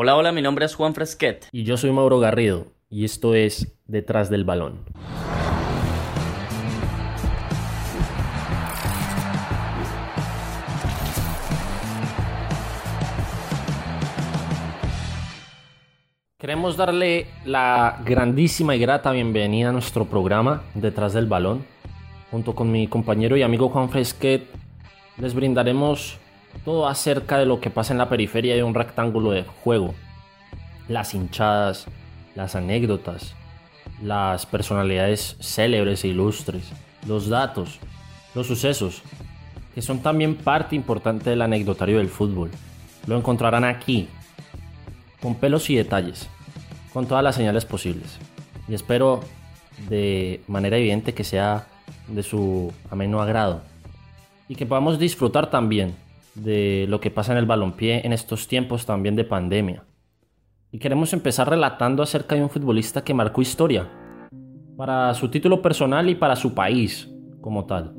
Hola, hola, mi nombre es Juan Fresquet. Y yo soy Mauro Garrido, y esto es Detrás del Balón. Queremos darle la grandísima y grata bienvenida a nuestro programa Detrás del Balón. Junto con mi compañero y amigo Juan Fresquet, les brindaremos todo acerca de lo que pasa en la periferia de un rectángulo de juego. Las hinchadas, las anécdotas, las personalidades célebres e ilustres, los datos, los sucesos, que son también parte importante del anecdotario del fútbol. Lo encontrarán aquí, con pelos y detalles, con todas las señales posibles. Y espero de manera evidente que sea de su ameno agrado y que podamos disfrutar también de lo que pasa en el balompié en estos tiempos también de pandemia. Y queremos empezar relatando acerca de un futbolista que marcó historia para su título personal y para su país como tal,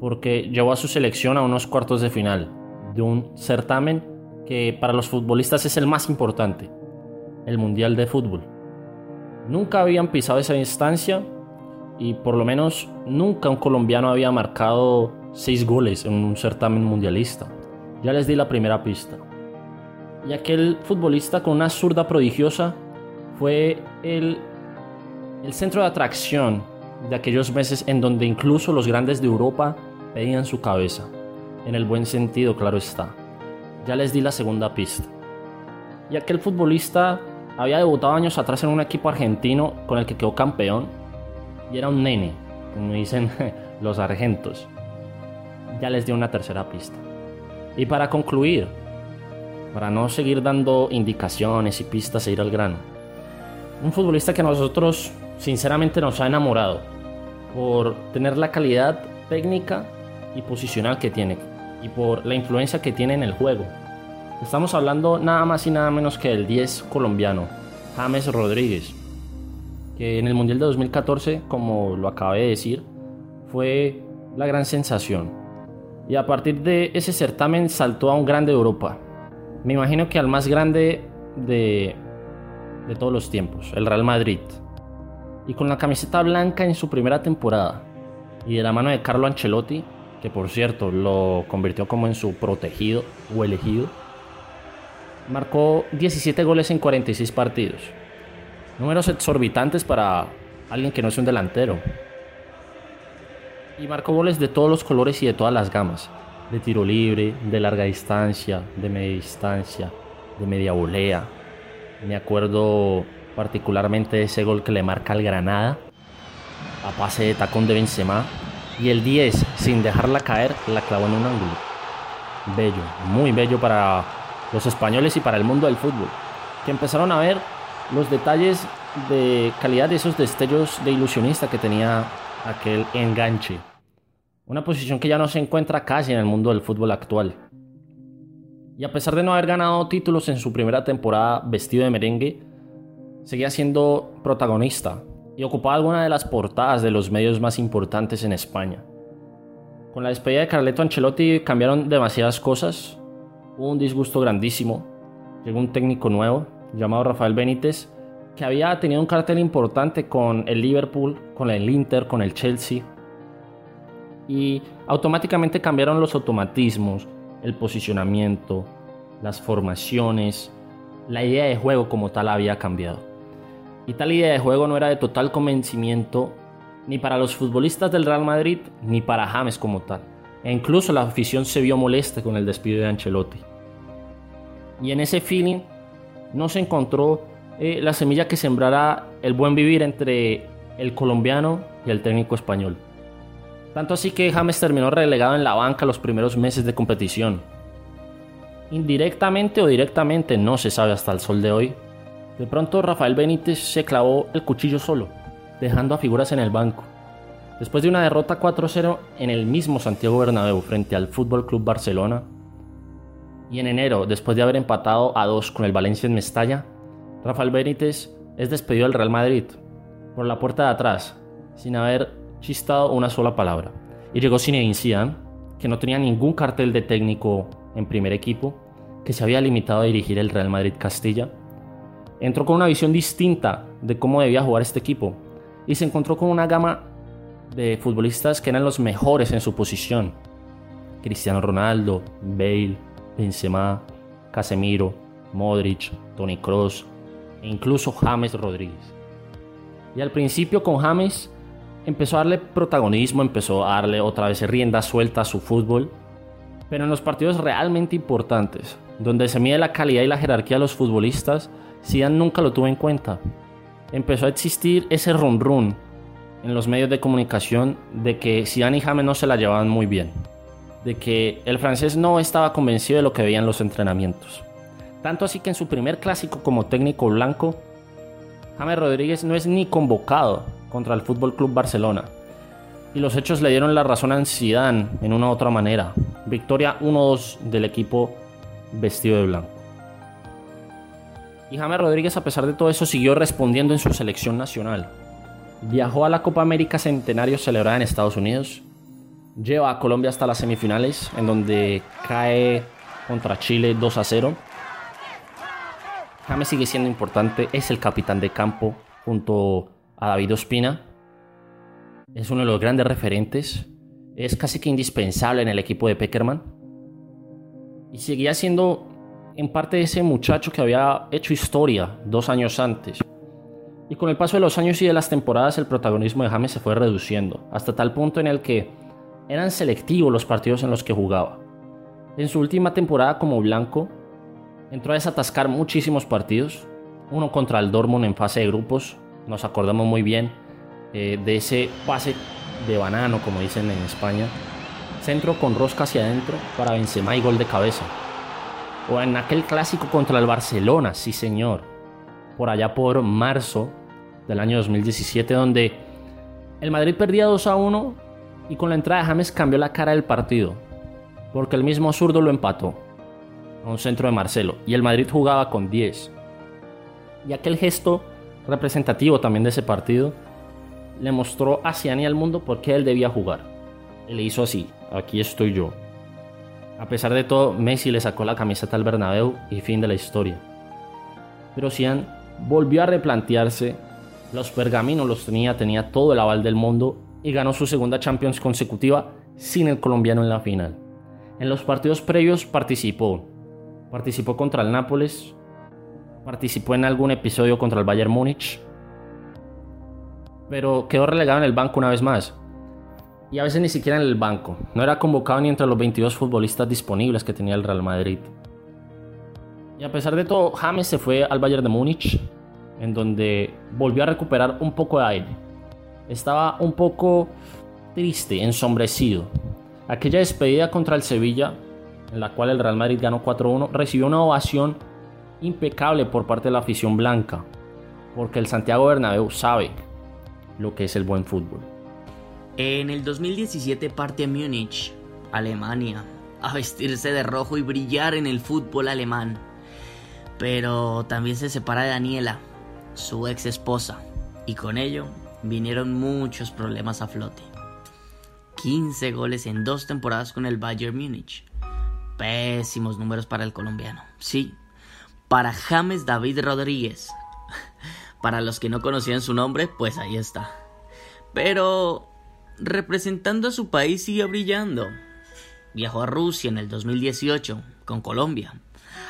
porque llevó a su selección a unos cuartos de final de un certamen que para los futbolistas es el más importante, el Mundial de Fútbol. Nunca habían pisado esa instancia y por lo menos nunca un colombiano había marcado seis goles en un certamen mundialista. Ya les di la primera pista. Y aquel futbolista con una zurda prodigiosa fue el, centro de atracción de aquellos meses en donde incluso los grandes de Europa pedían su cabeza. En el buen sentido, claro está. Ya les di la segunda pista. Y aquel futbolista había debutado años atrás en un equipo argentino con el que quedó campeón. Y era un nene, como dicen los argentos. Ya les di una tercera pista. Y para concluir, para no seguir dando indicaciones y pistas e ir al grano, un futbolista que a nosotros sinceramente nos ha enamorado por tener la calidad técnica y posicional que tiene y por la influencia que tiene en el juego. Estamos hablando nada más y nada menos que del 10 colombiano, James Rodríguez, que en el Mundial de 2014, como lo acabé de decir, fue la gran sensación. Y a partir de ese certamen saltó a un grande de Europa. Me imagino que al más grande de, de todos los tiempos, el Real Madrid. Y con la camiseta blanca en su primera temporada. Y de la mano de Carlo Ancelotti, que por cierto lo convirtió como en su protegido o elegido. Marcó 17 goles en 46 partidos. Números exorbitantes para alguien que no es un delantero. Y marcó goles de todos los colores y de todas las gamas. De tiro libre, de larga distancia, de media distancia, de media volea. Me acuerdo particularmente de ese gol que le marca al Granada. A pase de tacón de Benzema. Y el 10, sin dejarla caer, la clavó en un ángulo. Bello, muy bello para los españoles y para el mundo del fútbol. Que empezaron a ver los detalles de calidad de esos destellos de ilusionista que tenía aquel enganche. Una posición que ya no se encuentra casi en el mundo del fútbol actual. Y a pesar de no haber ganado títulos en su primera temporada vestido de merengue, seguía siendo protagonista y ocupaba alguna de las portadas de los medios más importantes en España. Con la despedida de Carleto Ancelotti cambiaron demasiadas cosas. Hubo un disgusto grandísimo. Llegó un técnico nuevo llamado Rafael Benítez que había tenido un cartel importante con el Liverpool, con el Inter, con el Chelsea. Y automáticamente cambiaron los automatismos, el posicionamiento, las formaciones, la idea de juego como tal había cambiado. Y tal idea de juego no era de total convencimiento ni para los futbolistas del Real Madrid ni para James como tal. E incluso la afición se vio molesta con el despido de Ancelotti. Y en ese feeling no se encontró eh, la semilla que sembrará el buen vivir entre el colombiano y el técnico español. Tanto así que James terminó relegado en la banca los primeros meses de competición. Indirectamente o directamente no se sabe hasta el sol de hoy. De pronto Rafael Benítez se clavó el cuchillo solo, dejando a figuras en el banco. Después de una derrota 4-0 en el mismo Santiago Bernabéu frente al Fútbol Club Barcelona, y en enero, después de haber empatado a 2 con el Valencia en Mestalla, Rafael Benítez es despedido del Real Madrid por la puerta de atrás, sin haber chistado una sola palabra. Y llegó Zinedine Zidane, que no tenía ningún cartel de técnico en primer equipo, que se había limitado a dirigir el Real Madrid Castilla, entró con una visión distinta de cómo debía jugar este equipo y se encontró con una gama de futbolistas que eran los mejores en su posición. Cristiano Ronaldo, Bale, Benzema, Casemiro, Modric, Tony Kroos e incluso James Rodríguez. Y al principio con James empezó a darle protagonismo, empezó a darle otra vez rienda suelta a su fútbol, pero en los partidos realmente importantes, donde se mide la calidad y la jerarquía de los futbolistas, Zidane nunca lo tuvo en cuenta. Empezó a existir ese run run en los medios de comunicación de que Zidane y James no se la llevaban muy bien, de que el francés no estaba convencido de lo que veían los entrenamientos. Tanto así que en su primer clásico como técnico blanco, James Rodríguez no es ni convocado contra el Fútbol Club Barcelona. Y los hechos le dieron la razón a Zidane en una u otra manera. Victoria 1-2 del equipo vestido de blanco. Y James Rodríguez, a pesar de todo eso, siguió respondiendo en su selección nacional. Viajó a la Copa América Centenario celebrada en Estados Unidos. Lleva a Colombia hasta las semifinales, en donde cae contra Chile 2 a 0. James sigue siendo importante, es el capitán de campo junto a David Ospina. Es uno de los grandes referentes. Es casi que indispensable en el equipo de Peckerman. Y seguía siendo en parte ese muchacho que había hecho historia dos años antes. Y con el paso de los años y de las temporadas el protagonismo de James se fue reduciendo, hasta tal punto en el que eran selectivos los partidos en los que jugaba. En su última temporada como blanco, entró a desatascar muchísimos partidos, uno contra el Dortmund en fase de grupos, nos acordamos muy bien eh, de ese pase de banano, como dicen en España, centro con rosca hacia adentro para Benzema y gol de cabeza. O en aquel clásico contra el Barcelona, sí señor, por allá por marzo del año 2017, donde el Madrid perdía 2 a 1 y con la entrada de James cambió la cara del partido, porque el mismo zurdo lo empató a un centro de Marcelo y el Madrid jugaba con 10. Y aquel gesto representativo también de ese partido le mostró a Cian y al mundo por qué él debía jugar. Y le hizo así, aquí estoy yo. A pesar de todo, Messi le sacó la camiseta al Bernabéu y fin de la historia. Pero Cian volvió a replantearse, los pergaminos los tenía, tenía todo el aval del mundo y ganó su segunda Champions consecutiva sin el colombiano en la final. En los partidos previos participó, participó contra el Nápoles, participó en algún episodio contra el Bayern Múnich, pero quedó relegado en el banco una vez más. Y a veces ni siquiera en el banco. No era convocado ni entre los 22 futbolistas disponibles que tenía el Real Madrid. Y a pesar de todo, James se fue al Bayern de Múnich, en donde volvió a recuperar un poco de aire. Estaba un poco triste, ensombrecido. Aquella despedida contra el Sevilla en la cual el Real Madrid ganó 4-1, recibió una ovación impecable por parte de la afición blanca, porque el Santiago Bernabéu sabe lo que es el buen fútbol. En el 2017 parte a Múnich, Alemania, a vestirse de rojo y brillar en el fútbol alemán. Pero también se separa de Daniela, su ex esposa, y con ello vinieron muchos problemas a flote. 15 goles en dos temporadas con el Bayern Múnich, Pésimos números para el colombiano. Sí, para James David Rodríguez. Para los que no conocían su nombre, pues ahí está. Pero representando a su país sigue brillando. Viajó a Rusia en el 2018 con Colombia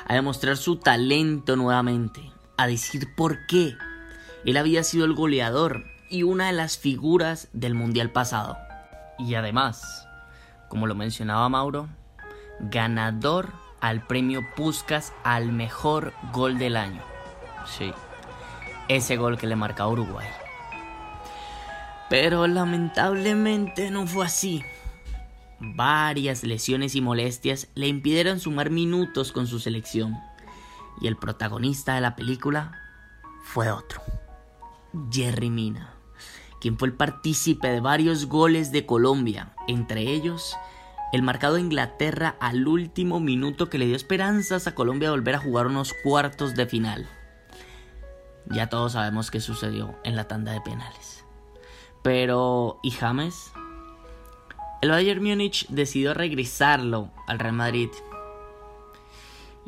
a demostrar su talento nuevamente, a decir por qué. Él había sido el goleador y una de las figuras del Mundial pasado. Y además, como lo mencionaba Mauro, ganador al premio Puskas al mejor gol del año. Sí, ese gol que le marca a Uruguay. Pero lamentablemente no fue así. Varias lesiones y molestias le impidieron sumar minutos con su selección. Y el protagonista de la película fue otro. Jerry Mina, quien fue el partícipe de varios goles de Colombia, entre ellos el marcado de Inglaterra al último minuto que le dio esperanzas a Colombia de volver a jugar unos cuartos de final. Ya todos sabemos qué sucedió en la tanda de penales. Pero, ¿y James? El Bayern Múnich decidió regresarlo al Real Madrid.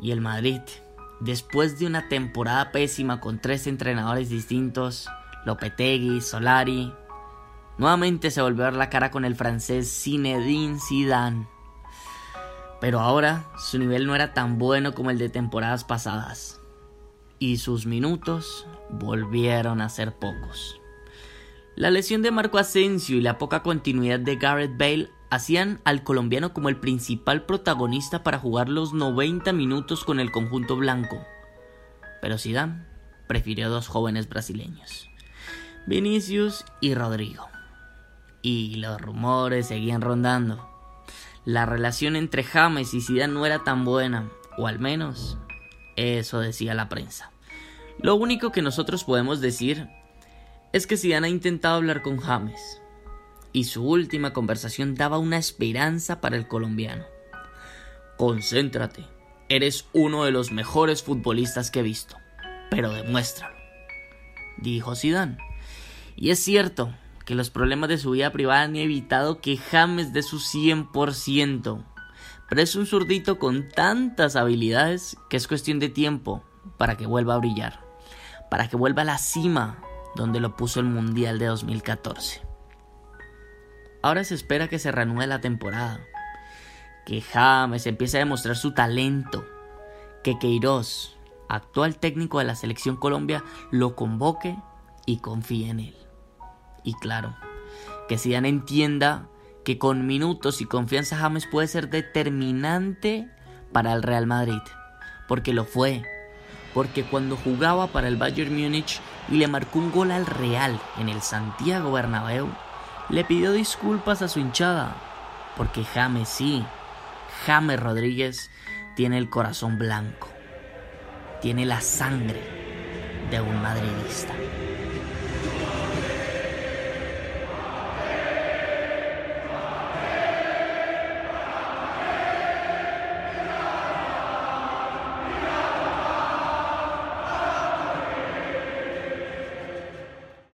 Y el Madrid, después de una temporada pésima con tres entrenadores distintos, Lopetegui, Solari, nuevamente se volvió a ver la cara con el francés Zinedine Zidane. Pero ahora su nivel no era tan bueno como el de temporadas pasadas. Y sus minutos volvieron a ser pocos. La lesión de Marco Asensio y la poca continuidad de Gareth Bale hacían al colombiano como el principal protagonista para jugar los 90 minutos con el conjunto blanco. Pero Zidane prefirió dos jóvenes brasileños, Vinicius y Rodrigo. Y los rumores seguían rondando. La relación entre James y Zidane no era tan buena, o al menos eso decía la prensa. Lo único que nosotros podemos decir es que Zidane ha intentado hablar con James, y su última conversación daba una esperanza para el colombiano. Concéntrate, eres uno de los mejores futbolistas que he visto, pero demuéstralo, dijo Zidane. Y es cierto que los problemas de su vida privada han evitado que James dé su 100%, pero es un zurdito con tantas habilidades que es cuestión de tiempo para que vuelva a brillar, para que vuelva a la cima donde lo puso el Mundial de 2014. Ahora se espera que se reanude la temporada, que James empiece a demostrar su talento, que Queiroz, actual técnico de la selección Colombia, lo convoque y confíe en él. Y claro, que Zidane entienda que con minutos y confianza James puede ser determinante para el Real Madrid, porque lo fue, porque cuando jugaba para el Bayern Múnich y le marcó un gol al Real en el Santiago Bernabéu, le pidió disculpas a su hinchada, porque James sí, James Rodríguez tiene el corazón blanco, tiene la sangre de un madridista.